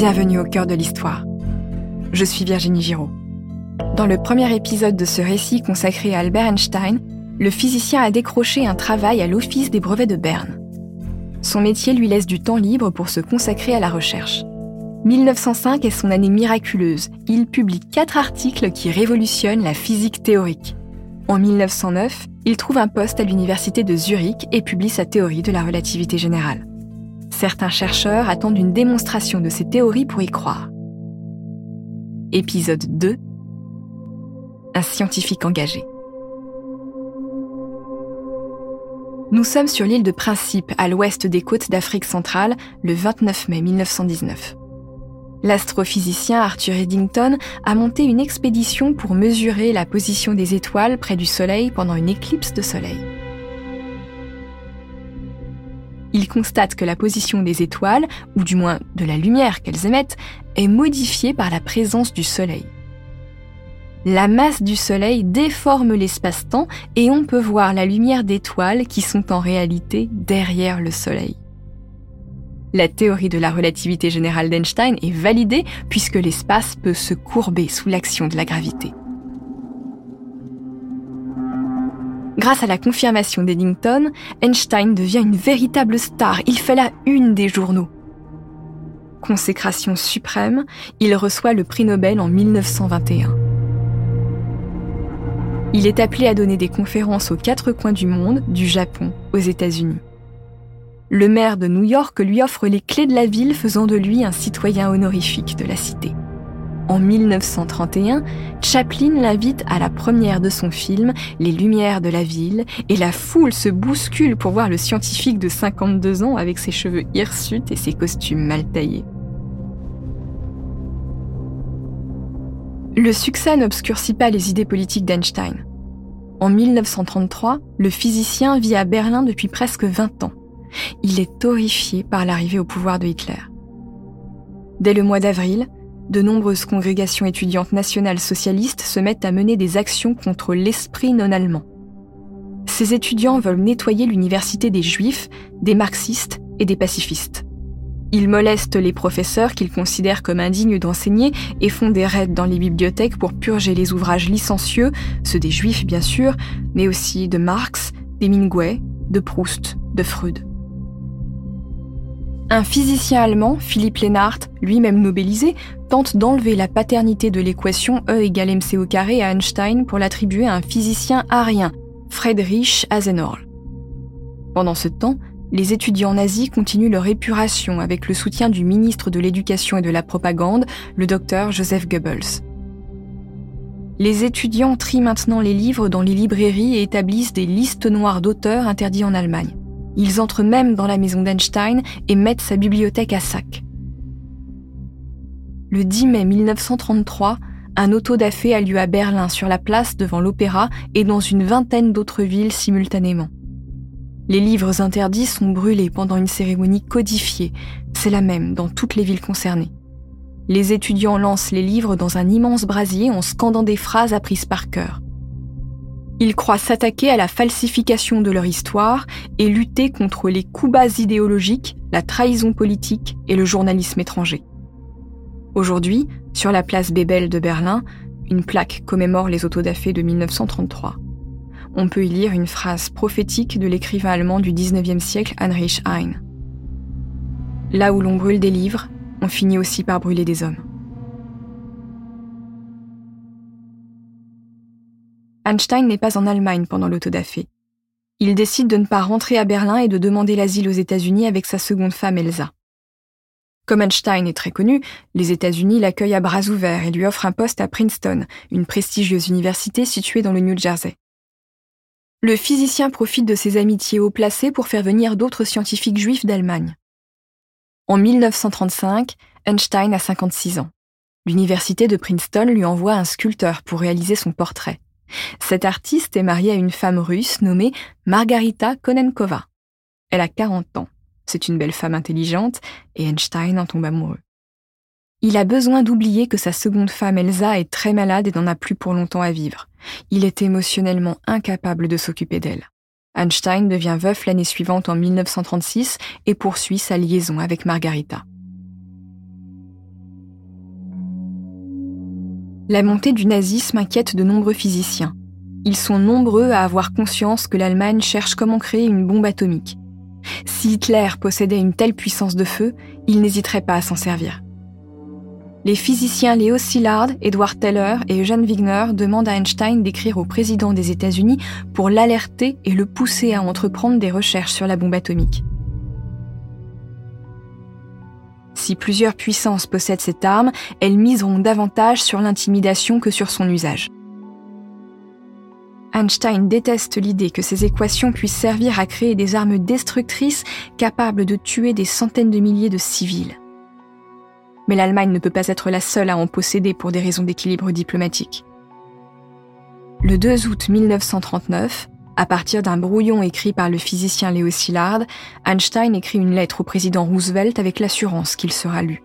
Bienvenue au cœur de l'histoire. Je suis Virginie Giraud. Dans le premier épisode de ce récit consacré à Albert Einstein, le physicien a décroché un travail à l'Office des brevets de Berne. Son métier lui laisse du temps libre pour se consacrer à la recherche. 1905 est son année miraculeuse. Il publie quatre articles qui révolutionnent la physique théorique. En 1909, il trouve un poste à l'université de Zurich et publie sa théorie de la relativité générale. Certains chercheurs attendent une démonstration de ces théories pour y croire. Épisode 2 Un scientifique engagé. Nous sommes sur l'île de Principe, à l'ouest des côtes d'Afrique centrale, le 29 mai 1919. L'astrophysicien Arthur Eddington a monté une expédition pour mesurer la position des étoiles près du Soleil pendant une éclipse de Soleil il constate que la position des étoiles, ou du moins de la lumière qu'elles émettent, est modifiée par la présence du Soleil. La masse du Soleil déforme l'espace-temps et on peut voir la lumière d'étoiles qui sont en réalité derrière le Soleil. La théorie de la relativité générale d'Einstein est validée puisque l'espace peut se courber sous l'action de la gravité. Grâce à la confirmation d'Eddington, Einstein devient une véritable star. Il fait la une des journaux. Consécration suprême, il reçoit le prix Nobel en 1921. Il est appelé à donner des conférences aux quatre coins du monde, du Japon aux États-Unis. Le maire de New York lui offre les clés de la ville, faisant de lui un citoyen honorifique de la cité. En 1931, Chaplin l'invite à la première de son film Les Lumières de la ville et la foule se bouscule pour voir le scientifique de 52 ans avec ses cheveux hirsutes et ses costumes mal taillés. Le succès n'obscurcit pas les idées politiques d'Einstein. En 1933, le physicien vit à Berlin depuis presque 20 ans. Il est horrifié par l'arrivée au pouvoir de Hitler. Dès le mois d'avril, de nombreuses congrégations étudiantes nationales socialistes se mettent à mener des actions contre l'esprit non allemand. Ces étudiants veulent nettoyer l'université des juifs, des marxistes et des pacifistes. Ils molestent les professeurs qu'ils considèrent comme indignes d'enseigner et font des raids dans les bibliothèques pour purger les ouvrages licencieux, ceux des juifs bien sûr, mais aussi de Marx, d'Hemingway, de Proust, de Freud. Un physicien allemand, Philippe Lenart, lui-même nobelisé, tente d'enlever la paternité de l'équation E égale mc à Einstein pour l'attribuer à un physicien arien, Friedrich Asenorl. Pendant ce temps, les étudiants nazis continuent leur épuration avec le soutien du ministre de l'Éducation et de la Propagande, le docteur Joseph Goebbels. Les étudiants trient maintenant les livres dans les librairies et établissent des listes noires d'auteurs interdits en Allemagne. Ils entrent même dans la maison d'Einstein et mettent sa bibliothèque à sac. Le 10 mai 1933, un auto-da-fé a lieu à Berlin sur la place devant l'opéra et dans une vingtaine d'autres villes simultanément. Les livres interdits sont brûlés pendant une cérémonie codifiée, c'est la même dans toutes les villes concernées. Les étudiants lancent les livres dans un immense brasier en scandant des phrases apprises par cœur. Ils croient s'attaquer à la falsification de leur histoire et lutter contre les coups bas idéologiques, la trahison politique et le journalisme étranger. Aujourd'hui, sur la place Bebel de Berlin, une plaque commémore les autodafés de 1933. On peut y lire une phrase prophétique de l'écrivain allemand du 19e siècle Heinrich Heine. Là où l'on brûle des livres, on finit aussi par brûler des hommes. Einstein n'est pas en Allemagne pendant l'autodafé. Il décide de ne pas rentrer à Berlin et de demander l'asile aux États-Unis avec sa seconde femme Elsa. Comme Einstein est très connu, les États-Unis l'accueillent à bras ouverts et lui offrent un poste à Princeton, une prestigieuse université située dans le New Jersey. Le physicien profite de ses amitiés haut placées pour faire venir d'autres scientifiques juifs d'Allemagne. En 1935, Einstein a 56 ans. L'université de Princeton lui envoie un sculpteur pour réaliser son portrait. Cet artiste est marié à une femme russe nommée Margarita Konenkova. Elle a 40 ans. C'est une belle femme intelligente et Einstein en tombe amoureux. Il a besoin d'oublier que sa seconde femme Elsa est très malade et n'en a plus pour longtemps à vivre. Il est émotionnellement incapable de s'occuper d'elle. Einstein devient veuf l'année suivante en 1936 et poursuit sa liaison avec Margarita. La montée du nazisme inquiète de nombreux physiciens. Ils sont nombreux à avoir conscience que l'Allemagne cherche comment créer une bombe atomique. Si Hitler possédait une telle puissance de feu, il n'hésiterait pas à s'en servir. Les physiciens Léo Szilard, Edward Teller et Eugene Wigner demandent à Einstein d'écrire au président des États-Unis pour l'alerter et le pousser à entreprendre des recherches sur la bombe atomique. Si plusieurs puissances possèdent cette arme, elles miseront davantage sur l'intimidation que sur son usage. Einstein déteste l'idée que ces équations puissent servir à créer des armes destructrices capables de tuer des centaines de milliers de civils. Mais l'Allemagne ne peut pas être la seule à en posséder pour des raisons d'équilibre diplomatique. Le 2 août 1939, à partir d'un brouillon écrit par le physicien Léo Szilard, Einstein écrit une lettre au président Roosevelt avec l'assurance qu'il sera lu.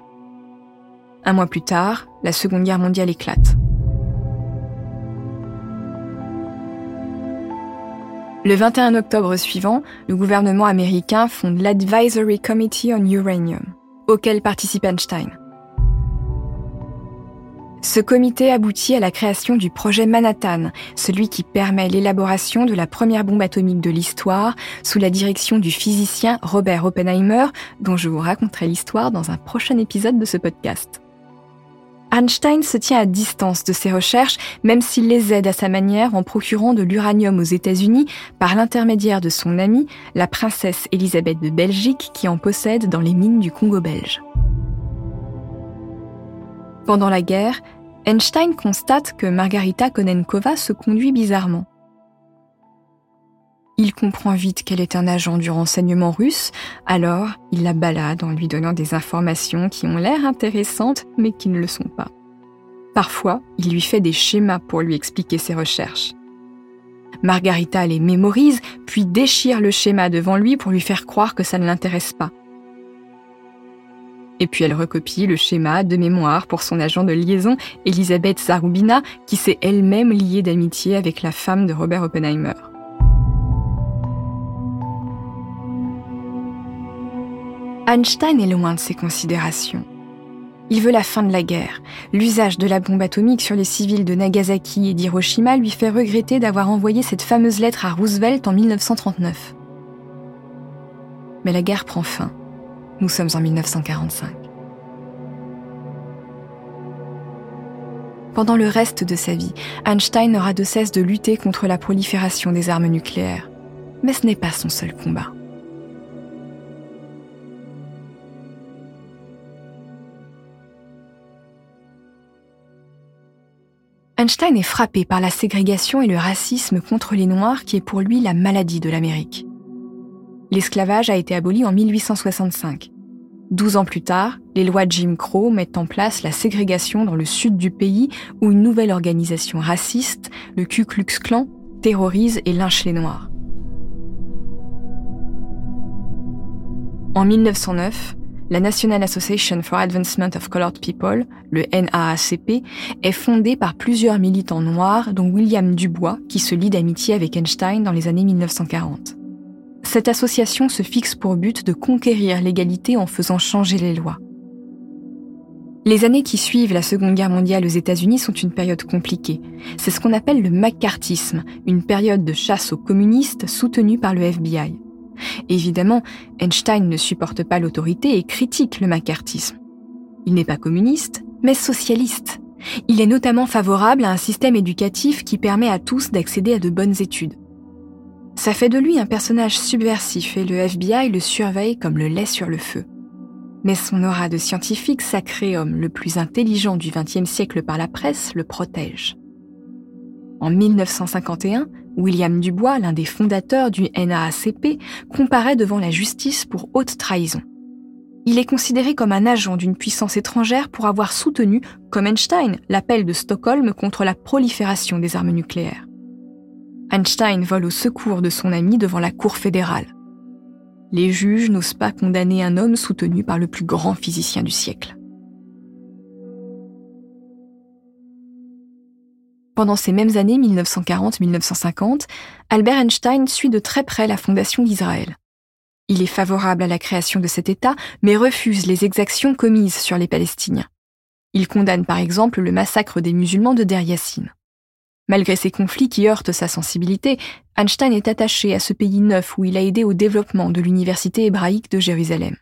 Un mois plus tard, la Seconde Guerre mondiale éclate. Le 21 octobre suivant, le gouvernement américain fonde l'Advisory Committee on Uranium, auquel participe Einstein. Ce comité aboutit à la création du projet Manhattan, celui qui permet l'élaboration de la première bombe atomique de l'histoire sous la direction du physicien Robert Oppenheimer, dont je vous raconterai l'histoire dans un prochain épisode de ce podcast. Einstein se tient à distance de ces recherches, même s'il les aide à sa manière en procurant de l'uranium aux États-Unis par l'intermédiaire de son amie, la princesse Elisabeth de Belgique, qui en possède dans les mines du Congo belge. Pendant la guerre, Einstein constate que Margarita Konenkova se conduit bizarrement. Il comprend vite qu'elle est un agent du renseignement russe, alors il la balade en lui donnant des informations qui ont l'air intéressantes mais qui ne le sont pas. Parfois, il lui fait des schémas pour lui expliquer ses recherches. Margarita les mémorise, puis déchire le schéma devant lui pour lui faire croire que ça ne l'intéresse pas. Et puis elle recopie le schéma de mémoire pour son agent de liaison, Elisabeth Zarubina, qui s'est elle-même liée d'amitié avec la femme de Robert Oppenheimer. Einstein est loin de ces considérations. Il veut la fin de la guerre. L'usage de la bombe atomique sur les civils de Nagasaki et d'Hiroshima lui fait regretter d'avoir envoyé cette fameuse lettre à Roosevelt en 1939. Mais la guerre prend fin. Nous sommes en 1945. Pendant le reste de sa vie, Einstein n'aura de cesse de lutter contre la prolifération des armes nucléaires. Mais ce n'est pas son seul combat. Einstein est frappé par la ségrégation et le racisme contre les Noirs qui est pour lui la maladie de l'Amérique. L'esclavage a été aboli en 1865. Douze ans plus tard, les lois Jim Crow mettent en place la ségrégation dans le sud du pays où une nouvelle organisation raciste, le Ku Klux Klan, terrorise et lynche les Noirs. En 1909, la National Association for Advancement of Colored People, le NAACP, est fondée par plusieurs militants noirs, dont William Dubois, qui se lie d'amitié avec Einstein dans les années 1940. Cette association se fixe pour but de conquérir l'égalité en faisant changer les lois. Les années qui suivent la Seconde Guerre mondiale aux États-Unis sont une période compliquée. C'est ce qu'on appelle le McCarthyisme, une période de chasse aux communistes soutenue par le FBI. Évidemment, Einstein ne supporte pas l'autorité et critique le macartisme. Il n'est pas communiste, mais socialiste. Il est notamment favorable à un système éducatif qui permet à tous d'accéder à de bonnes études. Ça fait de lui un personnage subversif et le FBI le surveille comme le lait sur le feu. Mais son aura de scientifique sacré homme le plus intelligent du XXe siècle par la presse le protège. En 1951, William Dubois, l'un des fondateurs du NAACP, comparaît devant la justice pour haute trahison. Il est considéré comme un agent d'une puissance étrangère pour avoir soutenu, comme Einstein, l'appel de Stockholm contre la prolifération des armes nucléaires. Einstein vole au secours de son ami devant la Cour fédérale. Les juges n'osent pas condamner un homme soutenu par le plus grand physicien du siècle. Pendant ces mêmes années 1940-1950, Albert Einstein suit de très près la fondation d'Israël. Il est favorable à la création de cet État, mais refuse les exactions commises sur les Palestiniens. Il condamne par exemple le massacre des musulmans de Der Yassin. Malgré ces conflits qui heurtent sa sensibilité, Einstein est attaché à ce pays neuf où il a aidé au développement de l'université hébraïque de Jérusalem.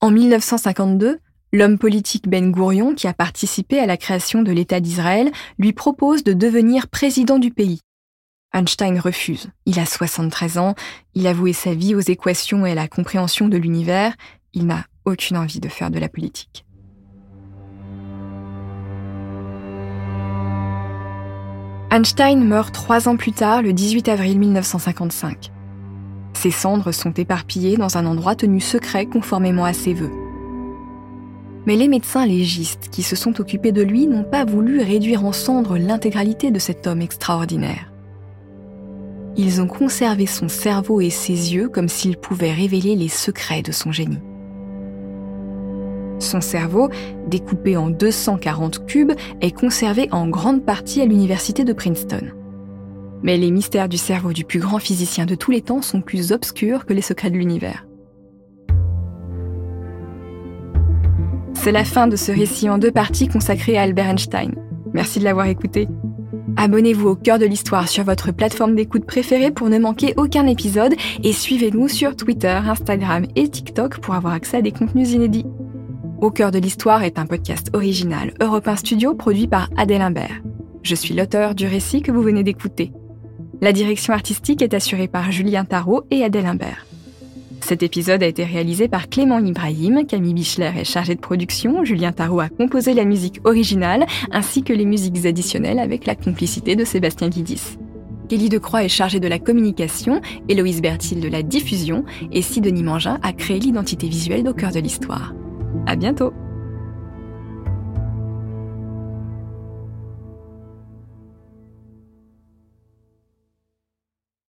En 1952, l'homme politique Ben Gourion, qui a participé à la création de l'État d'Israël, lui propose de devenir président du pays. Einstein refuse. Il a 73 ans, il a voué sa vie aux équations et à la compréhension de l'univers, il n'a aucune envie de faire de la politique. Einstein meurt trois ans plus tard, le 18 avril 1955. Ses cendres sont éparpillées dans un endroit tenu secret conformément à ses vœux. Mais les médecins légistes qui se sont occupés de lui n'ont pas voulu réduire en cendres l'intégralité de cet homme extraordinaire. Ils ont conservé son cerveau et ses yeux comme s'ils pouvaient révéler les secrets de son génie. Son cerveau, découpé en 240 cubes, est conservé en grande partie à l'université de Princeton. Mais les mystères du cerveau du plus grand physicien de tous les temps sont plus obscurs que les secrets de l'univers. C'est la fin de ce récit en deux parties consacré à Albert Einstein. Merci de l'avoir écouté. Abonnez-vous au cœur de l'histoire sur votre plateforme d'écoute préférée pour ne manquer aucun épisode et suivez-nous sur Twitter, Instagram et TikTok pour avoir accès à des contenus inédits. Au cœur de l'histoire est un podcast original Europe Studio produit par Adèle Imbert. Je suis l'auteur du récit que vous venez d'écouter. La direction artistique est assurée par Julien Tarot et Adèle Imbert. Cet épisode a été réalisé par Clément Ibrahim, Camille Bichler est chargée de production, Julien Tarot a composé la musique originale ainsi que les musiques additionnelles avec la complicité de Sébastien Guidis. Kelly Decroix est chargée de la communication, Héloïse Bertil de la diffusion et Sidonie Mangin a créé l'identité visuelle d'au cœur de l'histoire. À bientôt!